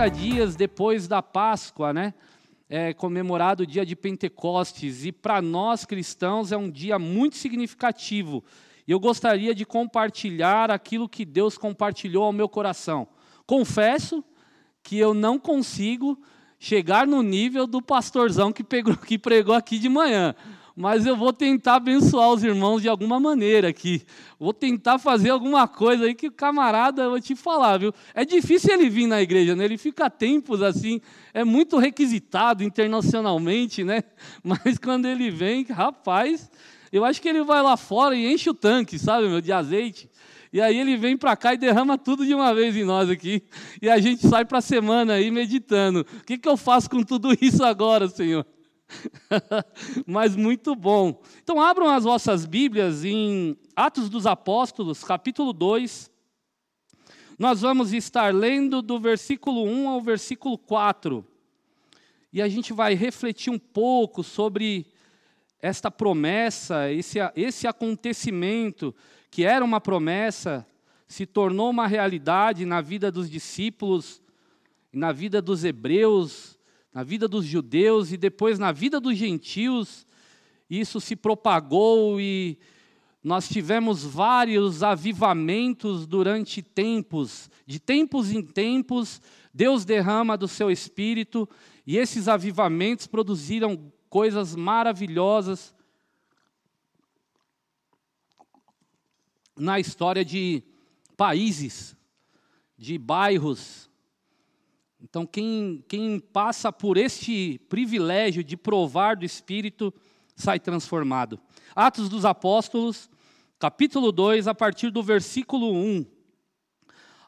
50 dias depois da Páscoa, né? É comemorado o dia de Pentecostes, e para nós cristãos é um dia muito significativo. E eu gostaria de compartilhar aquilo que Deus compartilhou ao meu coração. Confesso que eu não consigo chegar no nível do pastorzão que, pegou, que pregou aqui de manhã mas eu vou tentar abençoar os irmãos de alguma maneira aqui. Vou tentar fazer alguma coisa aí que o camarada, eu vou te falar, viu? É difícil ele vir na igreja, né? Ele fica tempos assim, é muito requisitado internacionalmente, né? Mas quando ele vem, rapaz, eu acho que ele vai lá fora e enche o tanque, sabe, meu, de azeite. E aí ele vem para cá e derrama tudo de uma vez em nós aqui. E a gente sai para a semana aí meditando. O que, que eu faço com tudo isso agora, Senhor? Mas muito bom. Então, abram as vossas Bíblias em Atos dos Apóstolos, capítulo 2. Nós vamos estar lendo do versículo 1 ao versículo 4. E a gente vai refletir um pouco sobre esta promessa, esse, esse acontecimento que era uma promessa, se tornou uma realidade na vida dos discípulos, na vida dos hebreus, na vida dos judeus e depois na vida dos gentios, isso se propagou e nós tivemos vários avivamentos durante tempos, de tempos em tempos, Deus derrama do seu espírito e esses avivamentos produziram coisas maravilhosas na história de países, de bairros, então, quem, quem passa por este privilégio de provar do Espírito, sai transformado. Atos dos Apóstolos, capítulo 2, a partir do versículo 1.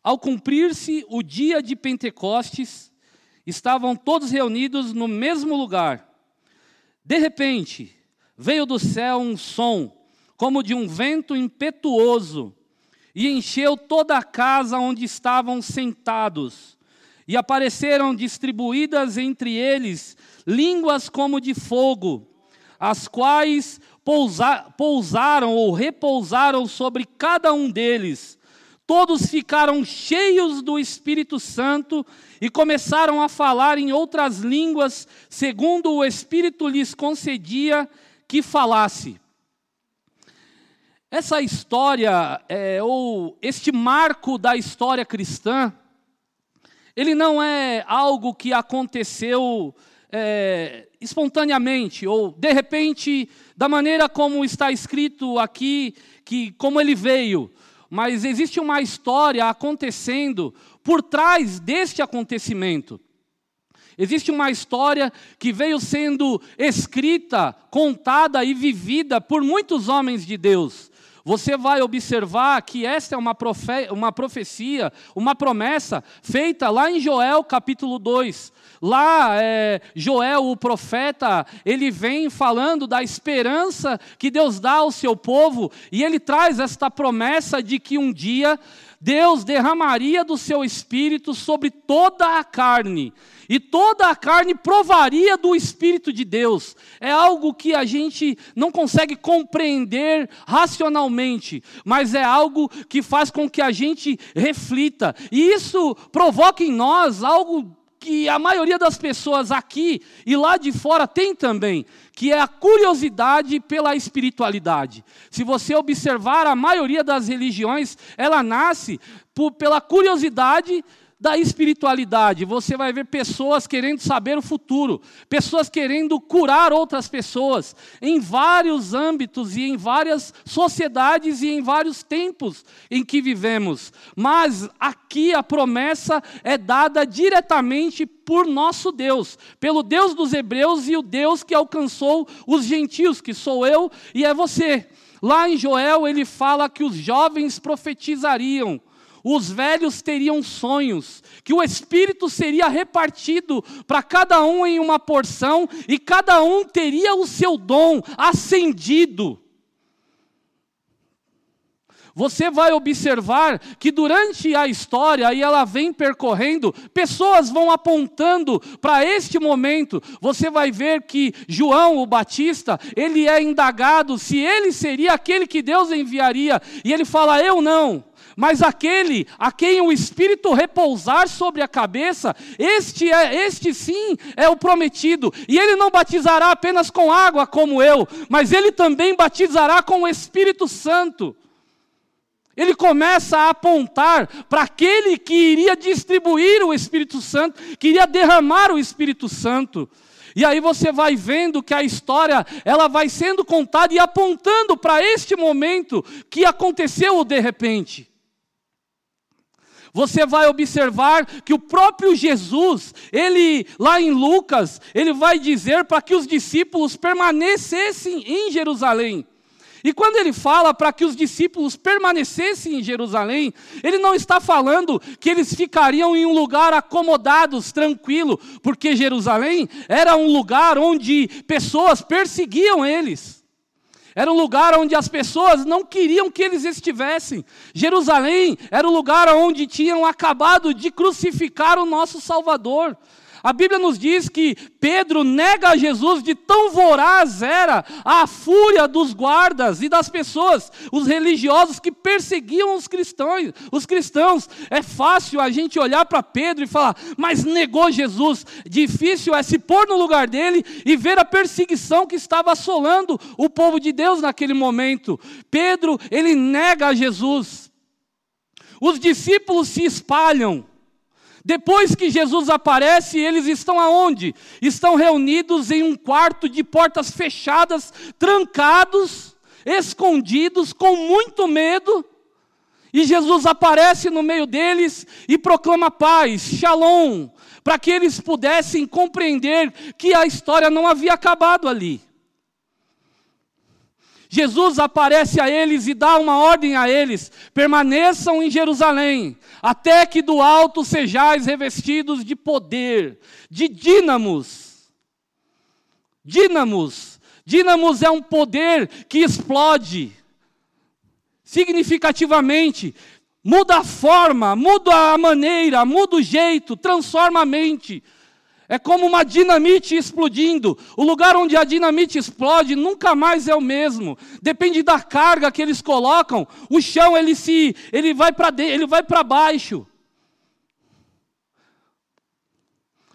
Ao cumprir-se o dia de Pentecostes, estavam todos reunidos no mesmo lugar. De repente, veio do céu um som, como de um vento impetuoso, e encheu toda a casa onde estavam sentados e apareceram distribuídas entre eles línguas como de fogo, as quais pousa, pousaram ou repousaram sobre cada um deles. Todos ficaram cheios do Espírito Santo e começaram a falar em outras línguas, segundo o Espírito lhes concedia que falasse. Essa história, é, ou este marco da história cristã, ele não é algo que aconteceu é, espontaneamente ou de repente da maneira como está escrito aqui, que como ele veio, mas existe uma história acontecendo por trás deste acontecimento. Existe uma história que veio sendo escrita, contada e vivida por muitos homens de Deus. Você vai observar que esta é uma, profe uma profecia, uma promessa feita lá em Joel capítulo 2. Lá, é, Joel, o profeta, ele vem falando da esperança que Deus dá ao seu povo, e ele traz esta promessa de que um dia Deus derramaria do seu espírito sobre toda a carne, e toda a carne provaria do Espírito de Deus. É algo que a gente não consegue compreender racionalmente, mas é algo que faz com que a gente reflita, e isso provoca em nós algo que a maioria das pessoas aqui e lá de fora tem também, que é a curiosidade pela espiritualidade. Se você observar, a maioria das religiões, ela nasce por, pela curiosidade da espiritualidade. Você vai ver pessoas querendo saber o futuro, pessoas querendo curar outras pessoas, em vários âmbitos e em várias sociedades e em vários tempos em que vivemos. Mas aqui a promessa é dada diretamente por nosso Deus, pelo Deus dos hebreus e o Deus que alcançou os gentios, que sou eu e é você. Lá em Joel ele fala que os jovens profetizariam os velhos teriam sonhos, que o Espírito seria repartido para cada um em uma porção, e cada um teria o seu dom acendido. Você vai observar que durante a história, aí ela vem percorrendo, pessoas vão apontando para este momento. Você vai ver que João, o Batista, ele é indagado se ele seria aquele que Deus enviaria, e ele fala: Eu não. Mas aquele a quem o Espírito repousar sobre a cabeça, este é, este sim é o prometido. E ele não batizará apenas com água como eu, mas ele também batizará com o Espírito Santo. Ele começa a apontar para aquele que iria distribuir o Espírito Santo, que iria derramar o Espírito Santo. E aí você vai vendo que a história, ela vai sendo contada e apontando para este momento que aconteceu de repente. Você vai observar que o próprio Jesus, ele lá em Lucas, ele vai dizer para que os discípulos permanecessem em Jerusalém. E quando ele fala para que os discípulos permanecessem em Jerusalém, ele não está falando que eles ficariam em um lugar acomodados, tranquilo, porque Jerusalém era um lugar onde pessoas perseguiam eles. Era um lugar onde as pessoas não queriam que eles estivessem. Jerusalém era o lugar onde tinham acabado de crucificar o nosso Salvador. A Bíblia nos diz que Pedro nega a Jesus de tão voraz era a fúria dos guardas e das pessoas, os religiosos que perseguiam os cristãos. Os cristãos, é fácil a gente olhar para Pedro e falar: "Mas negou Jesus". Difícil é se pôr no lugar dele e ver a perseguição que estava assolando o povo de Deus naquele momento. Pedro, ele nega a Jesus. Os discípulos se espalham. Depois que Jesus aparece, eles estão aonde? Estão reunidos em um quarto de portas fechadas, trancados, escondidos, com muito medo. E Jesus aparece no meio deles e proclama paz, shalom, para que eles pudessem compreender que a história não havia acabado ali. Jesus aparece a eles e dá uma ordem a eles: permaneçam em Jerusalém, até que do alto sejais revestidos de poder, de dínamos. Dínamos. Dínamos é um poder que explode significativamente, muda a forma, muda a maneira, muda o jeito, transforma a mente. É como uma dinamite explodindo. O lugar onde a dinamite explode nunca mais é o mesmo. Depende da carga que eles colocam. O chão ele se ele vai para ele vai para baixo.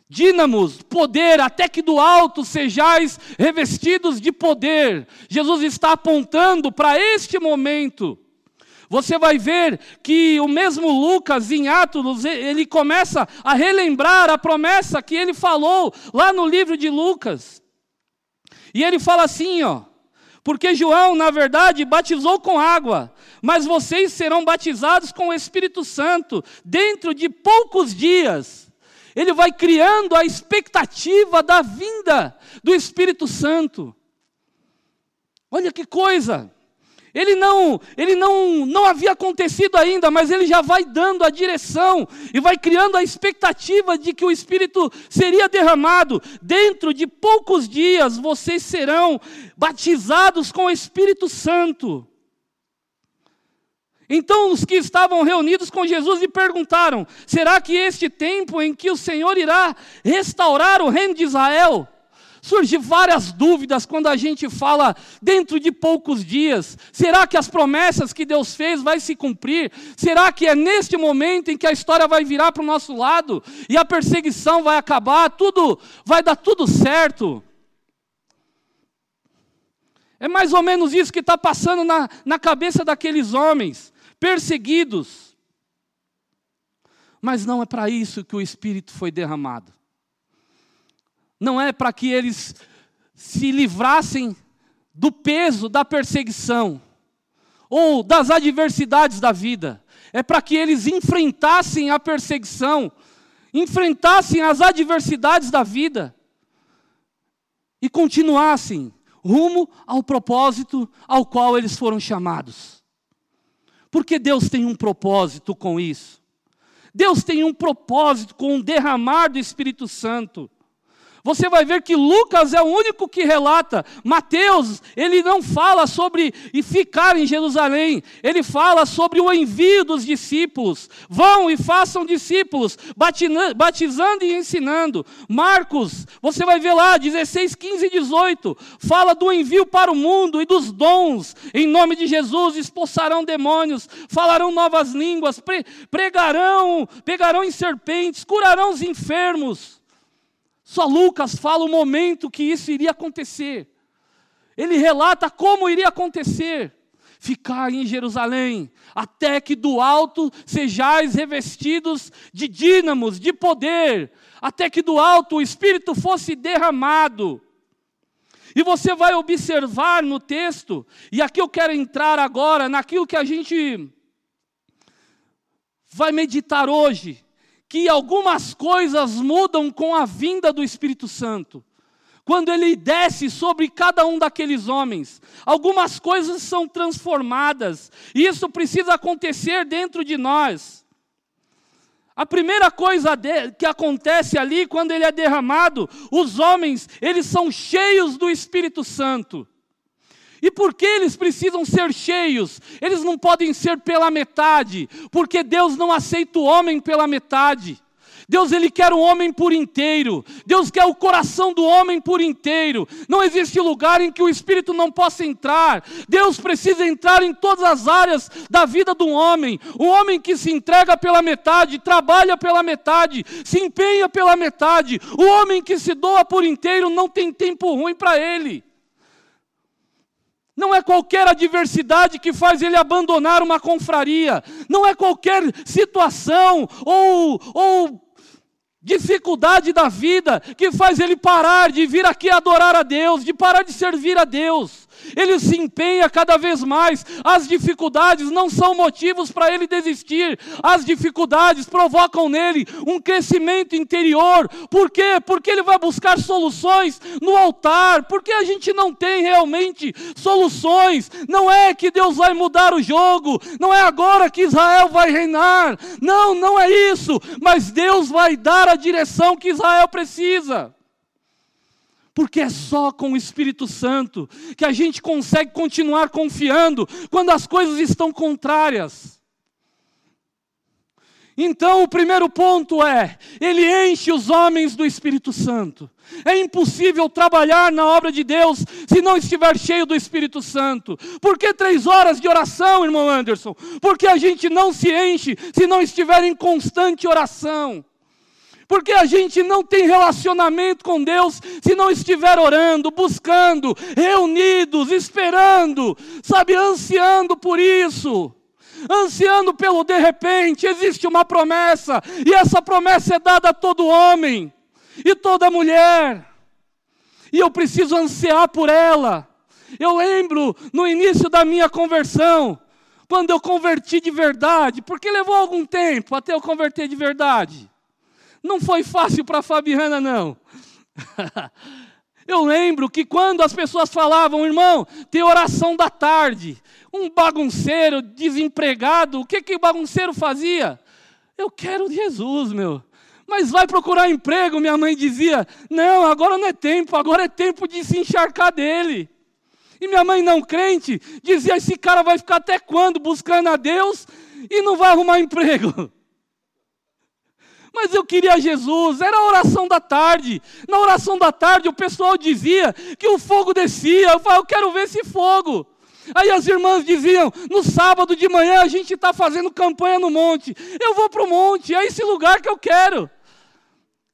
Dínamos, poder, até que do alto sejais revestidos de poder. Jesus está apontando para este momento. Você vai ver que o mesmo Lucas, em Atos, ele começa a relembrar a promessa que ele falou lá no livro de Lucas. E ele fala assim, ó. Porque João, na verdade, batizou com água, mas vocês serão batizados com o Espírito Santo dentro de poucos dias. Ele vai criando a expectativa da vinda do Espírito Santo. Olha que coisa! Ele não, ele não, não havia acontecido ainda, mas ele já vai dando a direção e vai criando a expectativa de que o Espírito seria derramado. Dentro de poucos dias vocês serão batizados com o Espírito Santo. Então os que estavam reunidos com Jesus lhe perguntaram: será que este tempo em que o Senhor irá restaurar o reino de Israel? Surgem várias dúvidas quando a gente fala dentro de poucos dias. Será que as promessas que Deus fez vai se cumprir? Será que é neste momento em que a história vai virar para o nosso lado e a perseguição vai acabar, tudo vai dar tudo certo? É mais ou menos isso que está passando na, na cabeça daqueles homens perseguidos. Mas não é para isso que o Espírito foi derramado não é para que eles se livrassem do peso da perseguição ou das adversidades da vida, é para que eles enfrentassem a perseguição, enfrentassem as adversidades da vida e continuassem rumo ao propósito ao qual eles foram chamados. Porque Deus tem um propósito com isso. Deus tem um propósito com o derramar do Espírito Santo. Você vai ver que Lucas é o único que relata. Mateus, ele não fala sobre ficar em Jerusalém, ele fala sobre o envio dos discípulos. Vão e façam discípulos, batizando e ensinando. Marcos, você vai ver lá, 16, 15 e 18, fala do envio para o mundo e dos dons. Em nome de Jesus, expulsarão demônios, falarão novas línguas, pregarão, pegarão em serpentes, curarão os enfermos. Só Lucas fala o momento que isso iria acontecer. Ele relata como iria acontecer. Ficar em Jerusalém, até que do alto sejais revestidos de dínamos, de poder, até que do alto o Espírito fosse derramado. E você vai observar no texto, e aqui eu quero entrar agora naquilo que a gente vai meditar hoje que algumas coisas mudam com a vinda do Espírito Santo. Quando ele desce sobre cada um daqueles homens, algumas coisas são transformadas, e isso precisa acontecer dentro de nós. A primeira coisa que acontece ali, quando ele é derramado, os homens, eles são cheios do Espírito Santo. E por que eles precisam ser cheios? Eles não podem ser pela metade, porque Deus não aceita o homem pela metade. Deus ele quer o homem por inteiro. Deus quer o coração do homem por inteiro. Não existe lugar em que o espírito não possa entrar. Deus precisa entrar em todas as áreas da vida do homem. O homem que se entrega pela metade, trabalha pela metade, se empenha pela metade. O homem que se doa por inteiro não tem tempo ruim para ele. Não é qualquer adversidade que faz ele abandonar uma confraria. Não é qualquer situação ou, ou dificuldade da vida que faz ele parar de vir aqui adorar a Deus, de parar de servir a Deus ele se empenha cada vez mais. As dificuldades não são motivos para ele desistir, as dificuldades provocam nele um crescimento interior. Por quê? Porque ele vai buscar soluções no altar, porque a gente não tem realmente soluções. Não é que Deus vai mudar o jogo, não é agora que Israel vai reinar. Não, não é isso, mas Deus vai dar a direção que Israel precisa porque é só com o Espírito Santo que a gente consegue continuar confiando quando as coisas estão contrárias. Então, o primeiro ponto é: ele enche os homens do Espírito Santo. É impossível trabalhar na obra de Deus se não estiver cheio do Espírito Santo. Por que três horas de oração, irmão Anderson? Porque a gente não se enche se não estiver em constante oração. Porque a gente não tem relacionamento com Deus se não estiver orando, buscando, reunidos, esperando, sabe, ansiando por isso. Ansiando pelo de repente, existe uma promessa, e essa promessa é dada a todo homem e toda mulher. E eu preciso ansiar por ela. Eu lembro no início da minha conversão, quando eu converti de verdade, porque levou algum tempo até eu converter de verdade. Não foi fácil para Fabiana, não. Eu lembro que quando as pessoas falavam, irmão, tem oração da tarde, um bagunceiro desempregado, o que, que o bagunceiro fazia? Eu quero Jesus, meu. Mas vai procurar emprego, minha mãe dizia. Não, agora não é tempo, agora é tempo de se encharcar dele. E minha mãe não crente dizia: esse cara vai ficar até quando buscando a Deus e não vai arrumar emprego? Mas eu queria Jesus, era a oração da tarde. Na oração da tarde o pessoal dizia que o fogo descia. Eu falei, eu quero ver esse fogo. Aí as irmãs diziam: no sábado de manhã a gente está fazendo campanha no monte. Eu vou para o monte, é esse lugar que eu quero.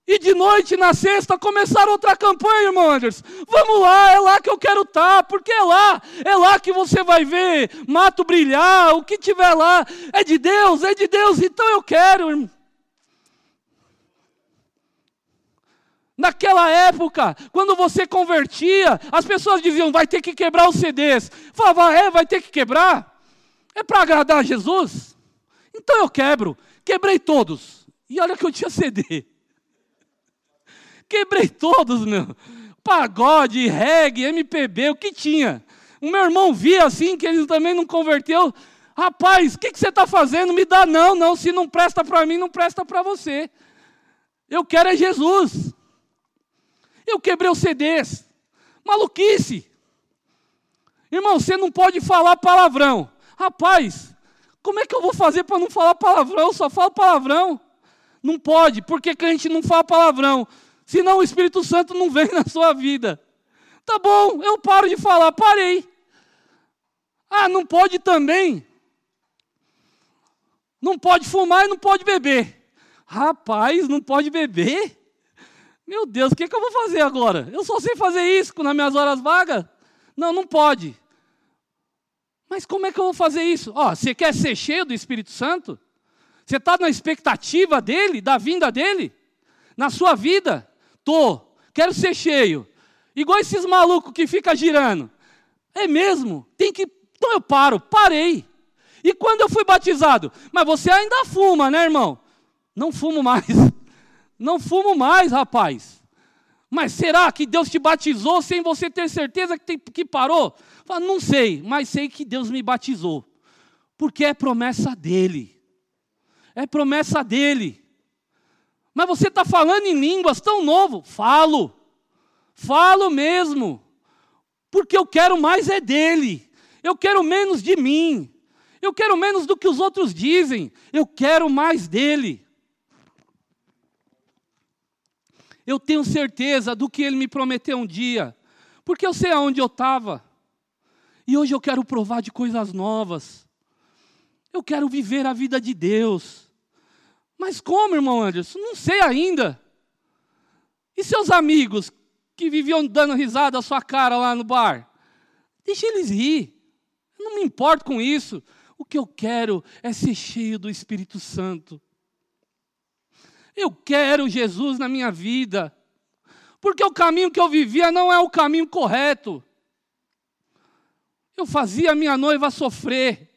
E de noite, na sexta, começaram outra campanha, irmão Anderson. Vamos lá, é lá que eu quero estar, tá, porque é lá, é lá que você vai ver mato brilhar, o que tiver lá. É de Deus, é de Deus, então eu quero, irmão. Naquela época, quando você convertia, as pessoas diziam: vai ter que quebrar os CDs. Falava: é, vai ter que quebrar? É para agradar a Jesus? Então eu quebro. Quebrei todos. E olha que eu tinha CD. Quebrei todos, meu. Pagode, reggae, MPB, o que tinha. O meu irmão via assim, que ele também não converteu. Rapaz, o que, que você está fazendo? Me dá não, não. Se não presta para mim, não presta para você. Eu quero é Jesus. Eu quebrei os CDs. Maluquice. Irmão, você não pode falar palavrão. Rapaz, como é que eu vou fazer para não falar palavrão? Eu só falo palavrão. Não pode. Por que, que a gente não fala palavrão? Senão o Espírito Santo não vem na sua vida. Tá bom, eu paro de falar, parei. Ah, não pode também. Não pode fumar e não pode beber. Rapaz, não pode beber? Meu Deus, o que, que eu vou fazer agora? Eu só sei fazer isso nas minhas horas vagas? Não, não pode. Mas como é que eu vou fazer isso? Ó, você quer ser cheio do Espírito Santo? Você está na expectativa dele, da vinda dele? Na sua vida? Tô. Quero ser cheio. Igual esses malucos que ficam girando. É mesmo? Tem que. Então eu paro. Parei. E quando eu fui batizado? Mas você ainda fuma, né, irmão? Não fumo mais. Não fumo mais, rapaz. Mas será que Deus te batizou sem você ter certeza que, tem, que parou? Fala, não sei, mas sei que Deus me batizou. Porque é promessa dele. É promessa dele. Mas você está falando em línguas tão novo. Falo. Falo mesmo. Porque eu quero mais é dele. Eu quero menos de mim. Eu quero menos do que os outros dizem. Eu quero mais dele. Eu tenho certeza do que ele me prometeu um dia. Porque eu sei aonde eu estava. E hoje eu quero provar de coisas novas. Eu quero viver a vida de Deus. Mas como, irmão Anderson? Não sei ainda. E seus amigos que viviam dando risada à sua cara lá no bar? Deixa eles rir. Eu não me importo com isso. O que eu quero é ser cheio do Espírito Santo. Eu quero Jesus na minha vida. Porque o caminho que eu vivia não é o caminho correto. Eu fazia minha noiva sofrer.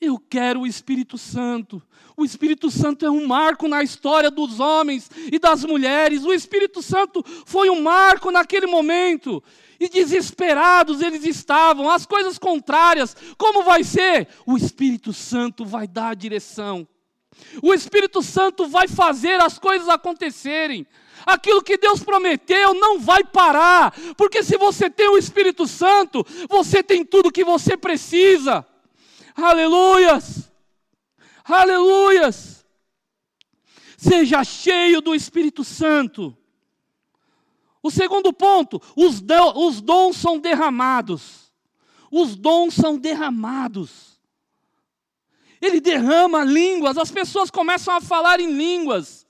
Eu quero o Espírito Santo. O Espírito Santo é um marco na história dos homens e das mulheres. O Espírito Santo foi um marco naquele momento. E desesperados eles estavam, as coisas contrárias. Como vai ser? O Espírito Santo vai dar a direção. O Espírito Santo vai fazer as coisas acontecerem aquilo que Deus prometeu não vai parar, porque se você tem o Espírito Santo, você tem tudo que você precisa. Aleluias! Aleluias! Seja cheio do Espírito Santo. O segundo ponto, os, os dons são derramados. Os dons são derramados. Ele derrama línguas, as pessoas começam a falar em línguas.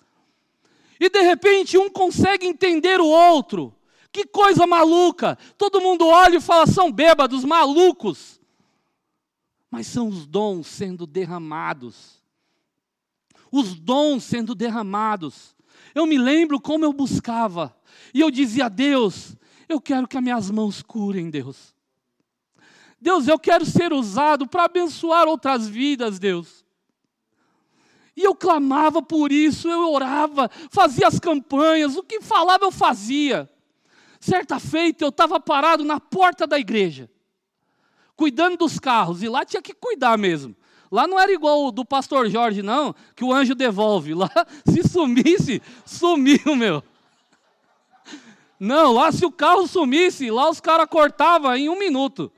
E de repente um consegue entender o outro. Que coisa maluca! Todo mundo olha e fala: são bêbados, malucos. Mas são os dons sendo derramados. Os dons sendo derramados. Eu me lembro como eu buscava. E eu dizia: Deus, eu quero que as minhas mãos curem, Deus. Deus, eu quero ser usado para abençoar outras vidas, Deus. E eu clamava por isso, eu orava, fazia as campanhas, o que falava eu fazia. Certa feita eu estava parado na porta da igreja, cuidando dos carros, e lá tinha que cuidar mesmo. Lá não era igual o do pastor Jorge, não, que o anjo devolve. Lá, se sumisse, sumiu, meu. Não, lá se o carro sumisse, lá os caras cortavam em um minuto.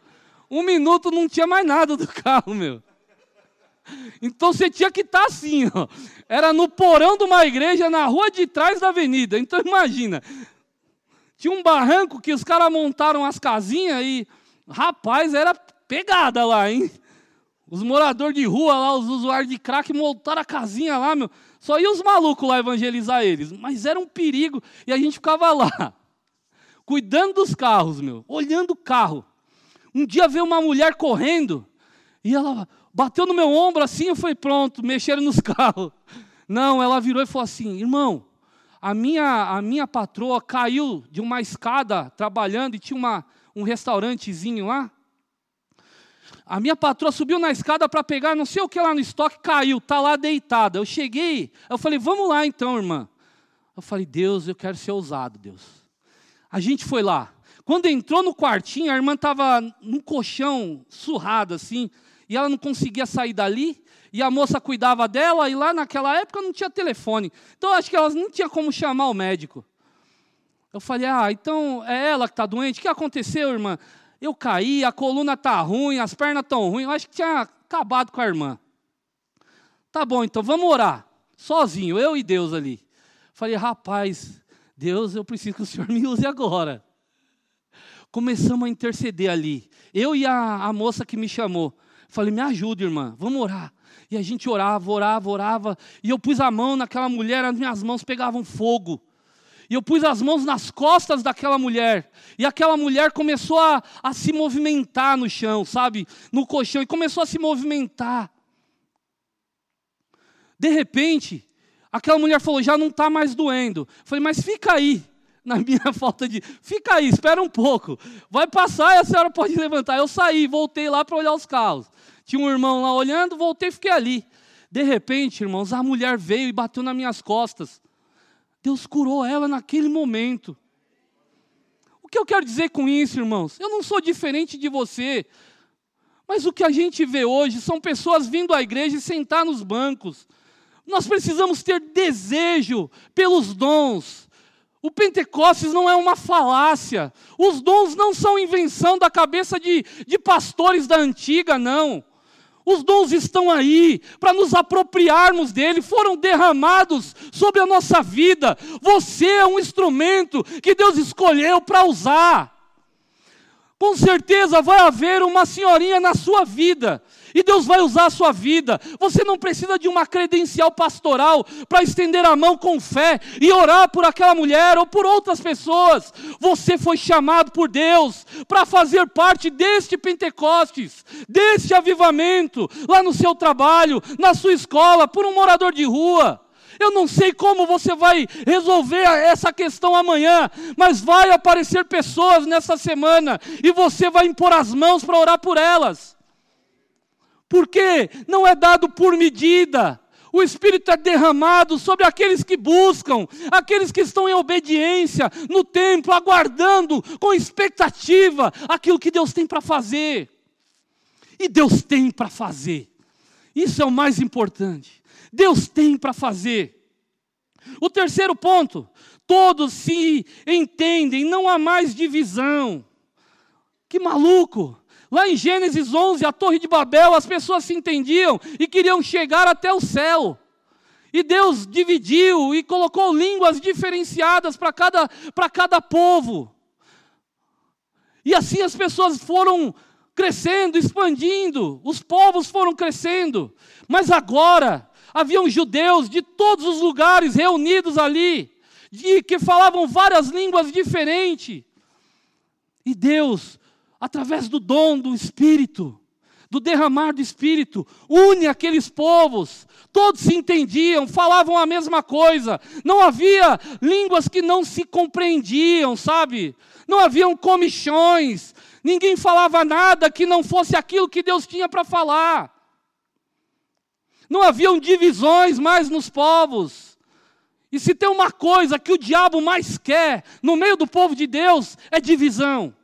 Um minuto não tinha mais nada do carro, meu. Então você tinha que estar tá assim, ó. Era no porão de uma igreja na rua de trás da avenida. Então imagina. Tinha um barranco que os caras montaram as casinhas e, rapaz, era pegada lá, hein? Os moradores de rua lá, os usuários de crack, montaram a casinha lá, meu. Só iam os malucos lá evangelizar eles. Mas era um perigo. E a gente ficava lá, cuidando dos carros, meu, olhando o carro. Um dia veio uma mulher correndo e ela bateu no meu ombro assim, eu falei, pronto, mexeram nos carros. Não, ela virou e falou assim, irmão, a minha, a minha patroa caiu de uma escada trabalhando e tinha uma, um restaurantezinho lá. A minha patroa subiu na escada para pegar não sei o que lá no estoque, caiu, está lá deitada. Eu cheguei, eu falei, vamos lá então, irmã. Eu falei, Deus, eu quero ser ousado, Deus. A gente foi lá. Quando entrou no quartinho, a irmã estava num colchão surrado assim, e ela não conseguia sair dali, e a moça cuidava dela, e lá naquela época não tinha telefone. Então acho que elas não tinha como chamar o médico. Eu falei: "Ah, então é ela que está doente? O que aconteceu, irmã?" Eu caí, a coluna está ruim, as pernas estão ruins. Eu acho que tinha acabado com a irmã. Tá bom, então vamos orar. Sozinho, eu e Deus ali. Falei, rapaz, Deus, eu preciso que o Senhor me use agora. Começamos a interceder ali. Eu e a, a moça que me chamou. Falei, me ajuda, irmã, vamos orar. E a gente orava, orava, orava. E eu pus a mão naquela mulher, as minhas mãos pegavam fogo. E eu pus as mãos nas costas daquela mulher. E aquela mulher começou a, a se movimentar no chão, sabe? No colchão. E começou a se movimentar. De repente, aquela mulher falou: já não está mais doendo. Eu falei, mas fica aí. Na minha falta de. Fica aí, espera um pouco. Vai passar e a senhora pode levantar. Eu saí, voltei lá para olhar os carros. Tinha um irmão lá olhando, voltei e fiquei ali. De repente, irmãos, a mulher veio e bateu nas minhas costas. Deus curou ela naquele momento. O que eu quero dizer com isso, irmãos? Eu não sou diferente de você. Mas o que a gente vê hoje são pessoas vindo à igreja e sentar nos bancos. Nós precisamos ter desejo pelos dons. O Pentecostes não é uma falácia. Os dons não são invenção da cabeça de, de pastores da antiga, não. Os dons estão aí para nos apropriarmos dele, foram derramados sobre a nossa vida. Você é um instrumento que Deus escolheu para usar. Com certeza vai haver uma senhorinha na sua vida e Deus vai usar a sua vida. Você não precisa de uma credencial pastoral para estender a mão com fé e orar por aquela mulher ou por outras pessoas. Você foi chamado por Deus para fazer parte deste Pentecostes, deste avivamento, lá no seu trabalho, na sua escola, por um morador de rua. Eu não sei como você vai resolver essa questão amanhã, mas vai aparecer pessoas nessa semana e você vai impor as mãos para orar por elas porque não é dado por medida. O Espírito é derramado sobre aqueles que buscam, aqueles que estão em obediência no templo, aguardando com expectativa aquilo que Deus tem para fazer. E Deus tem para fazer. Isso é o mais importante. Deus tem para fazer. O terceiro ponto, todos se entendem, não há mais divisão. Que maluco! Lá em Gênesis 11, a Torre de Babel, as pessoas se entendiam e queriam chegar até o céu. E Deus dividiu e colocou línguas diferenciadas para cada, cada povo. E assim as pessoas foram crescendo, expandindo, os povos foram crescendo. Mas agora, haviam judeus de todos os lugares reunidos ali, de, que falavam várias línguas diferentes. E Deus através do dom do Espírito, do derramar do Espírito, une aqueles povos, todos se entendiam, falavam a mesma coisa, não havia línguas que não se compreendiam, sabe? Não haviam comichões, ninguém falava nada que não fosse aquilo que Deus tinha para falar. Não haviam divisões mais nos povos. E se tem uma coisa que o diabo mais quer no meio do povo de Deus, é divisão.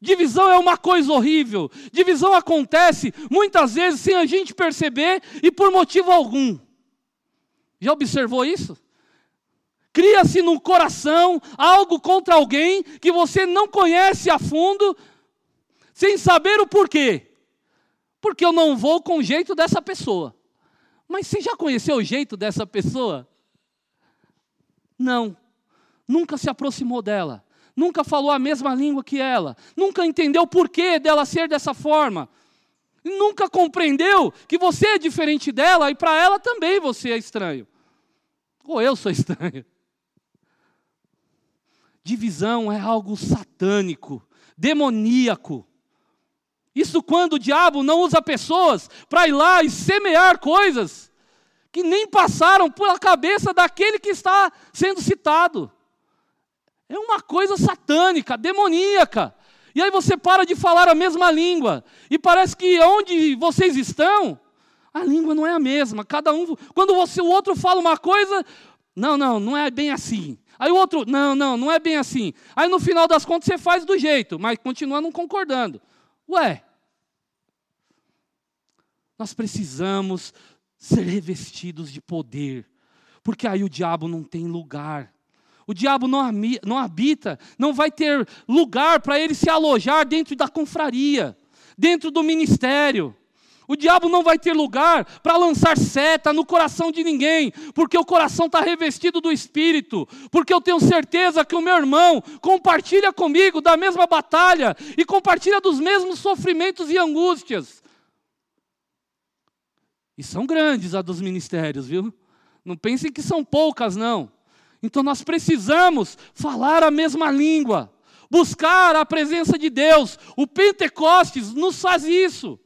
Divisão é uma coisa horrível. Divisão acontece muitas vezes sem a gente perceber e por motivo algum. Já observou isso? Cria-se no coração algo contra alguém que você não conhece a fundo, sem saber o porquê. Porque eu não vou com o jeito dessa pessoa. Mas você já conheceu o jeito dessa pessoa? Não. Nunca se aproximou dela nunca falou a mesma língua que ela, nunca entendeu o porquê dela ser dessa forma, nunca compreendeu que você é diferente dela e para ela também você é estranho. Ou eu sou estranho. Divisão é algo satânico, demoníaco. Isso quando o diabo não usa pessoas para ir lá e semear coisas que nem passaram pela cabeça daquele que está sendo citado. É uma coisa satânica, demoníaca. E aí você para de falar a mesma língua. E parece que onde vocês estão, a língua não é a mesma. Cada um, quando você o outro fala uma coisa, não, não, não é bem assim. Aí o outro, não, não, não é bem assim. Aí no final das contas você faz do jeito, mas continua não concordando. Ué. Nós precisamos ser revestidos de poder, porque aí o diabo não tem lugar. O diabo não habita, não vai ter lugar para ele se alojar dentro da confraria, dentro do ministério. O diabo não vai ter lugar para lançar seta no coração de ninguém, porque o coração está revestido do Espírito, porque eu tenho certeza que o meu irmão compartilha comigo da mesma batalha e compartilha dos mesmos sofrimentos e angústias. E são grandes a dos ministérios, viu? Não pensem que são poucas, não. Então nós precisamos falar a mesma língua, buscar a presença de Deus. O Pentecostes nos faz isso.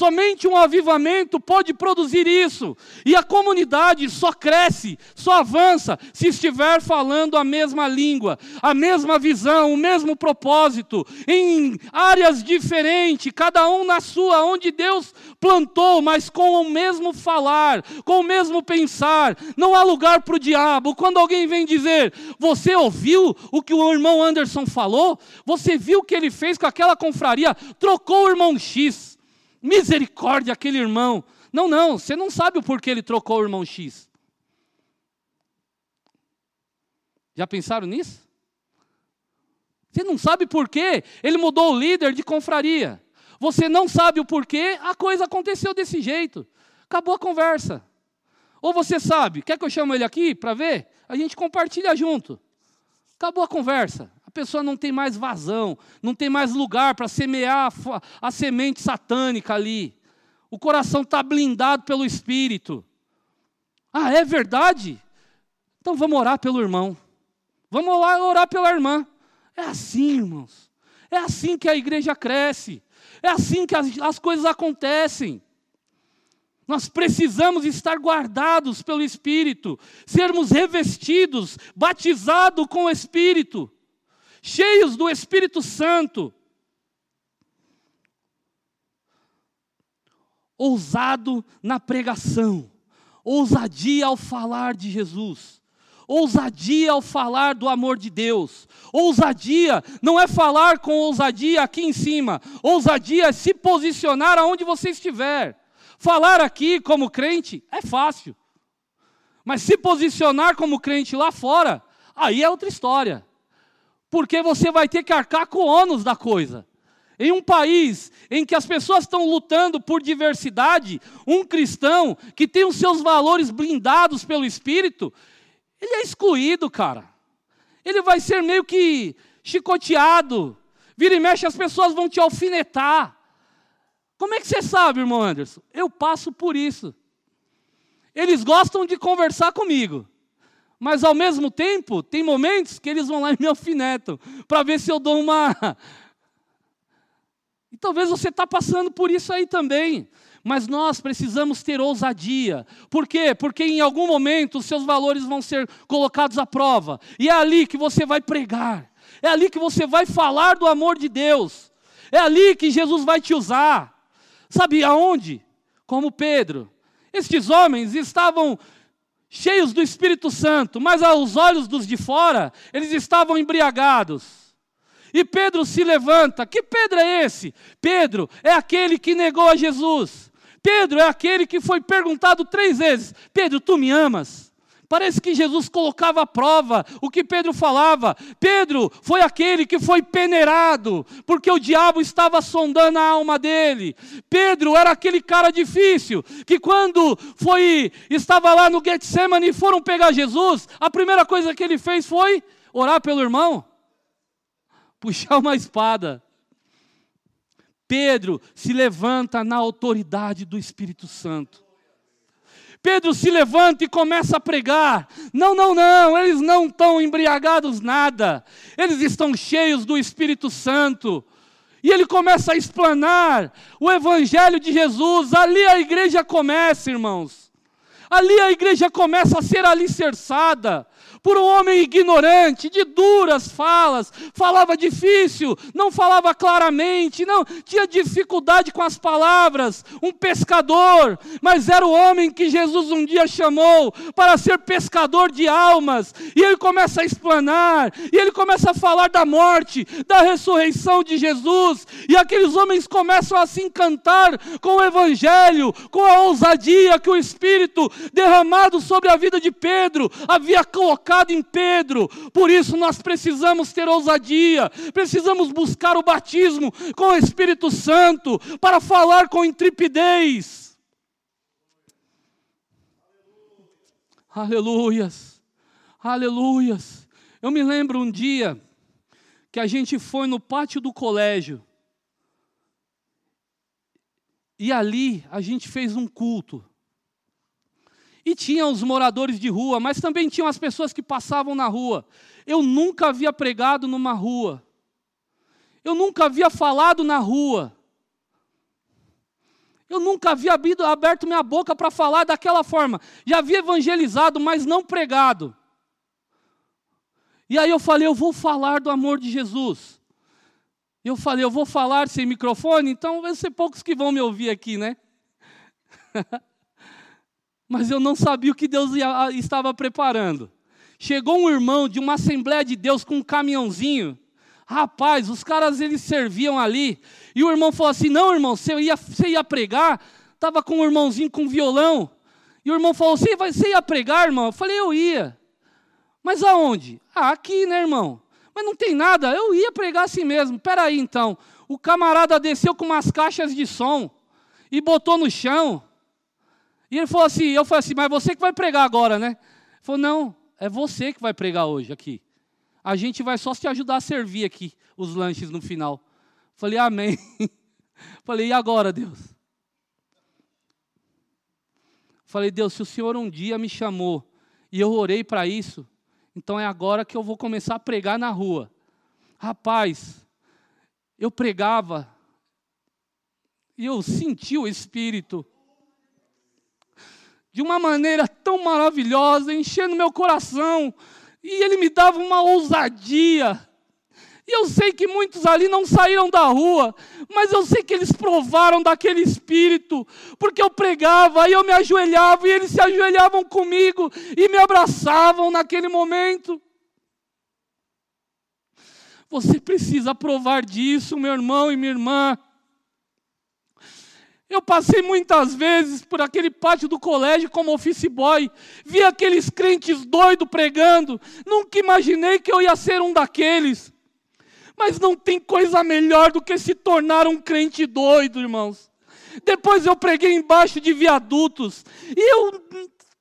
Somente um avivamento pode produzir isso. E a comunidade só cresce, só avança, se estiver falando a mesma língua, a mesma visão, o mesmo propósito, em áreas diferentes, cada um na sua, onde Deus plantou, mas com o mesmo falar, com o mesmo pensar. Não há lugar para o diabo. Quando alguém vem dizer, você ouviu o que o irmão Anderson falou? Você viu o que ele fez com aquela confraria? Trocou o irmão X. Misericórdia, aquele irmão. Não, não, você não sabe o porquê ele trocou o irmão X. Já pensaram nisso? Você não sabe por quê ele mudou o líder de confraria. Você não sabe o porquê a coisa aconteceu desse jeito. Acabou a conversa. Ou você sabe, quer que eu chame ele aqui para ver? A gente compartilha junto. Acabou a conversa. A pessoa não tem mais vazão, não tem mais lugar para semear a, a semente satânica ali. O coração está blindado pelo Espírito. Ah, é verdade? Então vamos orar pelo irmão. Vamos lá orar pela irmã. É assim, irmãos. É assim que a igreja cresce. É assim que as, as coisas acontecem. Nós precisamos estar guardados pelo Espírito, sermos revestidos, batizados com o Espírito cheios do Espírito Santo. Ousado na pregação, ousadia ao falar de Jesus, ousadia ao falar do amor de Deus. Ousadia não é falar com ousadia aqui em cima, ousadia é se posicionar aonde você estiver. Falar aqui como crente é fácil, mas se posicionar como crente lá fora, aí é outra história porque você vai ter que arcar com o ônus da coisa. Em um país em que as pessoas estão lutando por diversidade, um cristão que tem os seus valores blindados pelo Espírito, ele é excluído, cara. Ele vai ser meio que chicoteado. Vira e mexe, as pessoas vão te alfinetar. Como é que você sabe, irmão Anderson? Eu passo por isso. Eles gostam de conversar comigo. Mas ao mesmo tempo, tem momentos que eles vão lá e me alfinetam, para ver se eu dou uma. E talvez você está passando por isso aí também. Mas nós precisamos ter ousadia. Por quê? Porque em algum momento os seus valores vão ser colocados à prova. E é ali que você vai pregar. É ali que você vai falar do amor de Deus. É ali que Jesus vai te usar. Sabe aonde? Como Pedro. Estes homens estavam cheios do Espírito Santo, mas aos olhos dos de fora, eles estavam embriagados. E Pedro se levanta. Que Pedro é esse? Pedro é aquele que negou a Jesus. Pedro é aquele que foi perguntado três vezes: Pedro, tu me amas? Parece que Jesus colocava à prova o que Pedro falava. Pedro foi aquele que foi peneirado, porque o diabo estava sondando a alma dele. Pedro era aquele cara difícil, que quando foi estava lá no Getsemane e foram pegar Jesus, a primeira coisa que ele fez foi orar pelo irmão, puxar uma espada. Pedro se levanta na autoridade do Espírito Santo. Pedro se levanta e começa a pregar. Não, não, não, eles não estão embriagados nada. Eles estão cheios do Espírito Santo. E ele começa a explanar o evangelho de Jesus. Ali a igreja começa, irmãos. Ali a igreja começa a ser alicerçada. Por um homem ignorante, de duras falas, falava difícil, não falava claramente, não tinha dificuldade com as palavras, um pescador, mas era o homem que Jesus um dia chamou para ser pescador de almas, e ele começa a explanar, e ele começa a falar da morte, da ressurreição de Jesus, e aqueles homens começam a se encantar com o evangelho, com a ousadia que o Espírito derramado sobre a vida de Pedro havia colocado em Pedro. Por isso nós precisamos ter ousadia, precisamos buscar o batismo com o Espírito Santo para falar com intrepidez. Aleluias, aleluias. Eu me lembro um dia que a gente foi no pátio do colégio. E ali a gente fez um culto. E tinha os moradores de rua, mas também tinham as pessoas que passavam na rua. Eu nunca havia pregado numa rua. Eu nunca havia falado na rua. Eu nunca havia aberto minha boca para falar daquela forma. Já havia evangelizado, mas não pregado. E aí eu falei, eu vou falar do amor de Jesus. Eu falei, eu vou falar sem microfone, então vai ser poucos que vão me ouvir aqui, né? mas eu não sabia o que Deus ia, estava preparando. Chegou um irmão de uma Assembleia de Deus com um caminhãozinho. Rapaz, os caras eles serviam ali. E o irmão falou assim: Não, irmão, você ia, você ia pregar? Estava com um irmãozinho com violão. E o irmão falou: Você, vai, você ia pregar, irmão? Eu falei: Eu ia. Mas aonde? Ah, aqui, né, irmão? Mas não tem nada, eu ia pregar assim mesmo. Peraí, então. O camarada desceu com umas caixas de som e botou no chão. E ele falou assim, eu falei assim, mas você que vai pregar agora, né? Ele falou, não, é você que vai pregar hoje aqui. A gente vai só te ajudar a servir aqui os lanches no final. Falei, amém. Falei, e agora, Deus? Falei, Deus, se o Senhor um dia me chamou e eu orei para isso, então é agora que eu vou começar a pregar na rua. Rapaz, eu pregava e eu senti o Espírito de uma maneira tão maravilhosa, enchendo meu coração, e ele me dava uma ousadia. E eu sei que muitos ali não saíram da rua, mas eu sei que eles provaram daquele espírito, porque eu pregava e eu me ajoelhava e eles se ajoelhavam comigo e me abraçavam naquele momento. Você precisa provar disso, meu irmão e minha irmã. Eu passei muitas vezes por aquele pátio do colégio como office boy, vi aqueles crentes doidos pregando, nunca imaginei que eu ia ser um daqueles. Mas não tem coisa melhor do que se tornar um crente doido, irmãos. Depois eu preguei embaixo de viadutos, e eu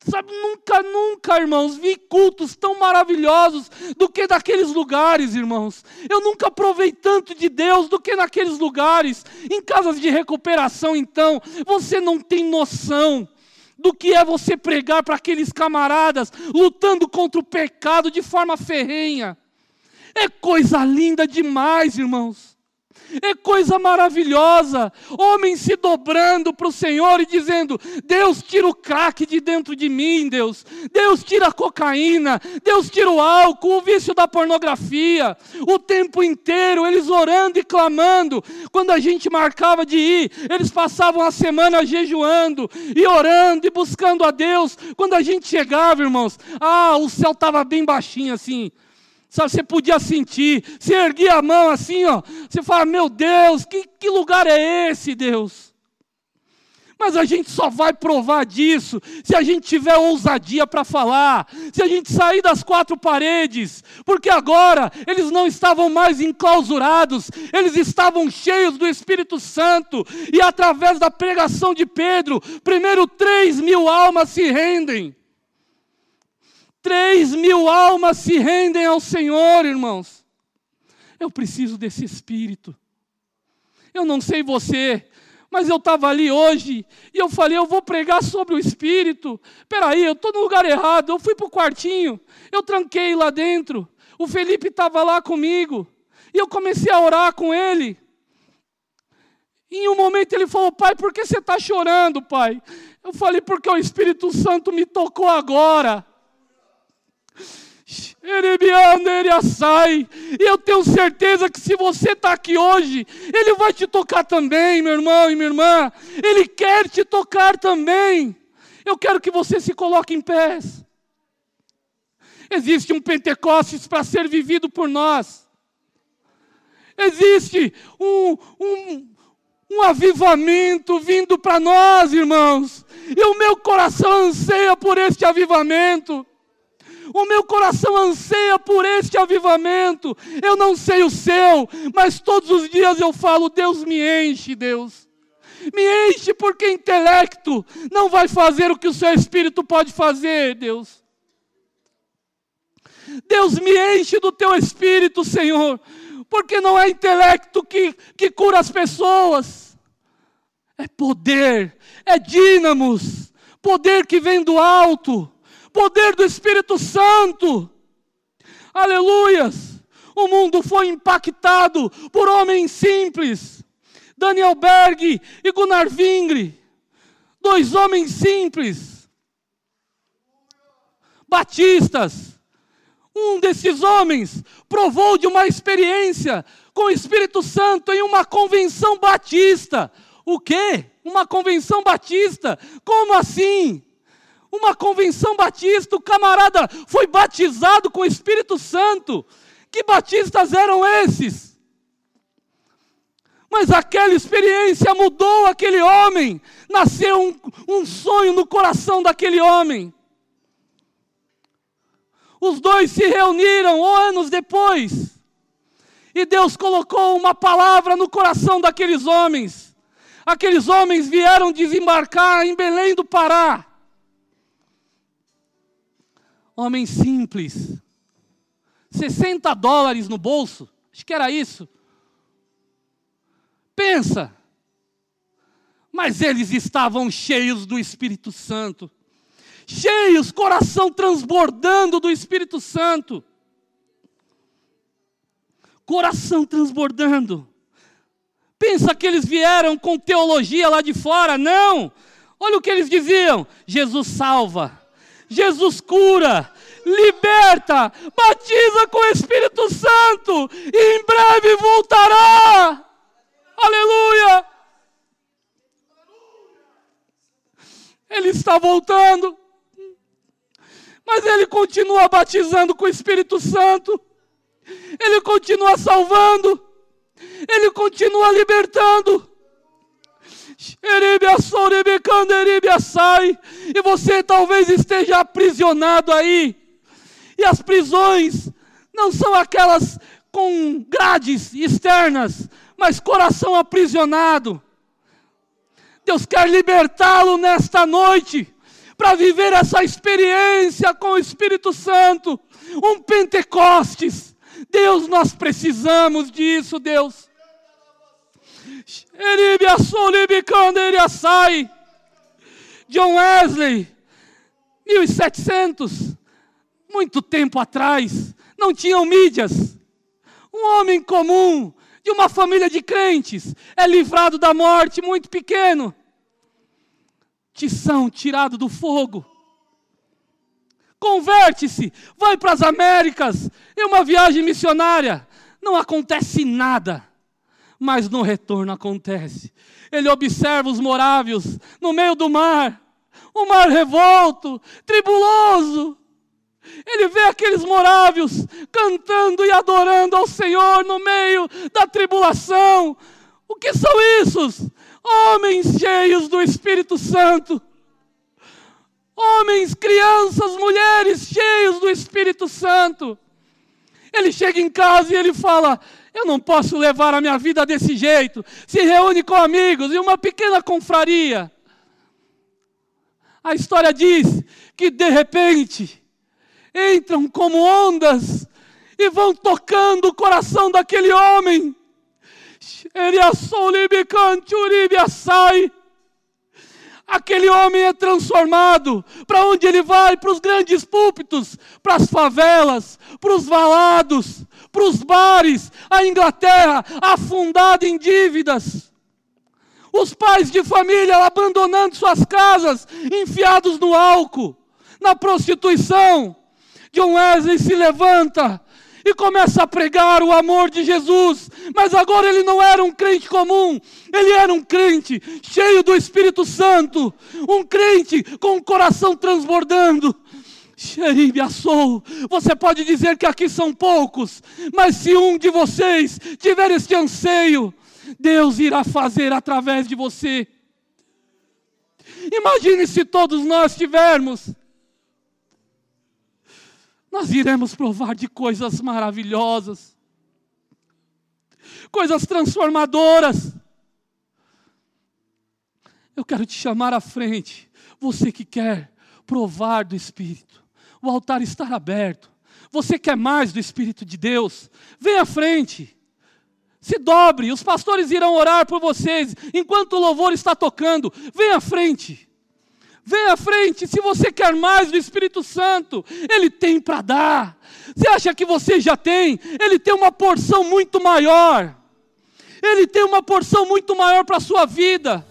Sabe, nunca, nunca, irmãos, vi cultos tão maravilhosos do que daqueles lugares, irmãos. Eu nunca provei tanto de Deus do que naqueles lugares. Em casas de recuperação, então, você não tem noção do que é você pregar para aqueles camaradas lutando contra o pecado de forma ferrenha. É coisa linda demais, irmãos. É coisa maravilhosa. Homens se dobrando para o Senhor e dizendo: Deus, tira o crack de dentro de mim, Deus. Deus, tira a cocaína. Deus, tira o álcool, o vício da pornografia. O tempo inteiro, eles orando e clamando. Quando a gente marcava de ir, eles passavam a semana jejuando e orando e buscando a Deus. Quando a gente chegava, irmãos, ah, o céu estava bem baixinho assim. Sabe, você podia sentir, você erguia a mão assim, ó. Você fala, meu Deus, que, que lugar é esse, Deus? Mas a gente só vai provar disso se a gente tiver ousadia para falar, se a gente sair das quatro paredes, porque agora eles não estavam mais enclausurados, eles estavam cheios do Espírito Santo, e através da pregação de Pedro, primeiro três mil almas se rendem. Três mil almas se rendem ao Senhor, irmãos. Eu preciso desse espírito. Eu não sei você, mas eu estava ali hoje e eu falei, eu vou pregar sobre o Espírito. Peraí, eu estou no lugar errado. Eu fui para o quartinho, eu tranquei lá dentro. O Felipe estava lá comigo e eu comecei a orar com ele. Em um momento ele falou, pai, por que você está chorando, pai? Eu falei, porque o Espírito Santo me tocou agora. E eu tenho certeza que se você está aqui hoje, Ele vai te tocar também, meu irmão e minha irmã. Ele quer te tocar também. Eu quero que você se coloque em pés. Existe um Pentecostes para ser vivido por nós. Existe um, um, um avivamento vindo para nós, irmãos. E o meu coração anseia por este avivamento. O meu coração anseia por este avivamento. Eu não sei o seu, mas todos os dias eu falo: Deus me enche, Deus. Me enche porque intelecto não vai fazer o que o seu espírito pode fazer, Deus. Deus me enche do teu espírito, Senhor, porque não é intelecto que, que cura as pessoas, é poder, é dínamos, poder que vem do alto poder do Espírito Santo. Aleluias! O mundo foi impactado por homens simples. Daniel Berg e Gunnar Vingre, dois homens simples, batistas. Um desses homens provou de uma experiência com o Espírito Santo em uma convenção batista. O quê? Uma convenção batista? Como assim? Uma convenção batista, o camarada foi batizado com o Espírito Santo. Que batistas eram esses? Mas aquela experiência mudou aquele homem, nasceu um, um sonho no coração daquele homem. Os dois se reuniram anos depois, e Deus colocou uma palavra no coração daqueles homens. Aqueles homens vieram desembarcar em Belém do Pará. Homem simples. 60 dólares no bolso. Acho que era isso. Pensa. Mas eles estavam cheios do Espírito Santo. Cheios, coração transbordando do Espírito Santo. Coração transbordando. Pensa que eles vieram com teologia lá de fora? Não! Olha o que eles diziam: Jesus salva, Jesus cura, liberta, batiza com o Espírito Santo e em breve voltará. Aleluia! Ele está voltando, mas ele continua batizando com o Espírito Santo, ele continua salvando, ele continua libertando. E você talvez esteja aprisionado aí. E as prisões não são aquelas com grades externas, mas coração aprisionado. Deus quer libertá-lo nesta noite para viver essa experiência com o Espírito Santo, um Pentecostes. Deus, nós precisamos disso, Deus. John Wesley, 1700, muito tempo atrás, não tinham mídias. Um homem comum, de uma família de crentes, é livrado da morte muito pequeno. Tição tirado do fogo. Converte-se, vai para as Américas, em uma viagem missionária. Não acontece nada mas no retorno acontece. Ele observa os morávios no meio do mar, o mar revolto, tribuloso. Ele vê aqueles morávios cantando e adorando ao Senhor no meio da tribulação. O que são isso? Homens cheios do Espírito Santo. Homens, crianças, mulheres cheios do Espírito Santo. Ele chega em casa e ele fala: eu não posso levar a minha vida desse jeito. Se reúne com amigos e uma pequena confraria. A história diz que de repente entram como ondas e vão tocando o coração daquele homem. Ele sai. Aquele homem é transformado. Para onde ele vai? Para os grandes púlpitos, para as favelas, para os valados, para os bares, a Inglaterra afundada em dívidas. Os pais de família abandonando suas casas, enfiados no álcool, na prostituição. John Wesley se levanta e começa a pregar o amor de Jesus. Mas agora ele não era um crente comum, ele era um crente cheio do Espírito Santo, um crente com o coração transbordando. Xeribiaçou, você pode dizer que aqui são poucos, mas se um de vocês tiver este anseio, Deus irá fazer através de você. Imagine se todos nós tivermos nós iremos provar de coisas maravilhosas, coisas transformadoras. Eu quero te chamar à frente, você que quer provar do Espírito, o altar está aberto. Você quer mais do Espírito de Deus? Vem à frente. Se dobre, os pastores irão orar por vocês enquanto o louvor está tocando. Vem à frente. Vem à frente, se você quer mais do Espírito Santo, Ele tem para dar. Você acha que você já tem? Ele tem uma porção muito maior. Ele tem uma porção muito maior para a sua vida.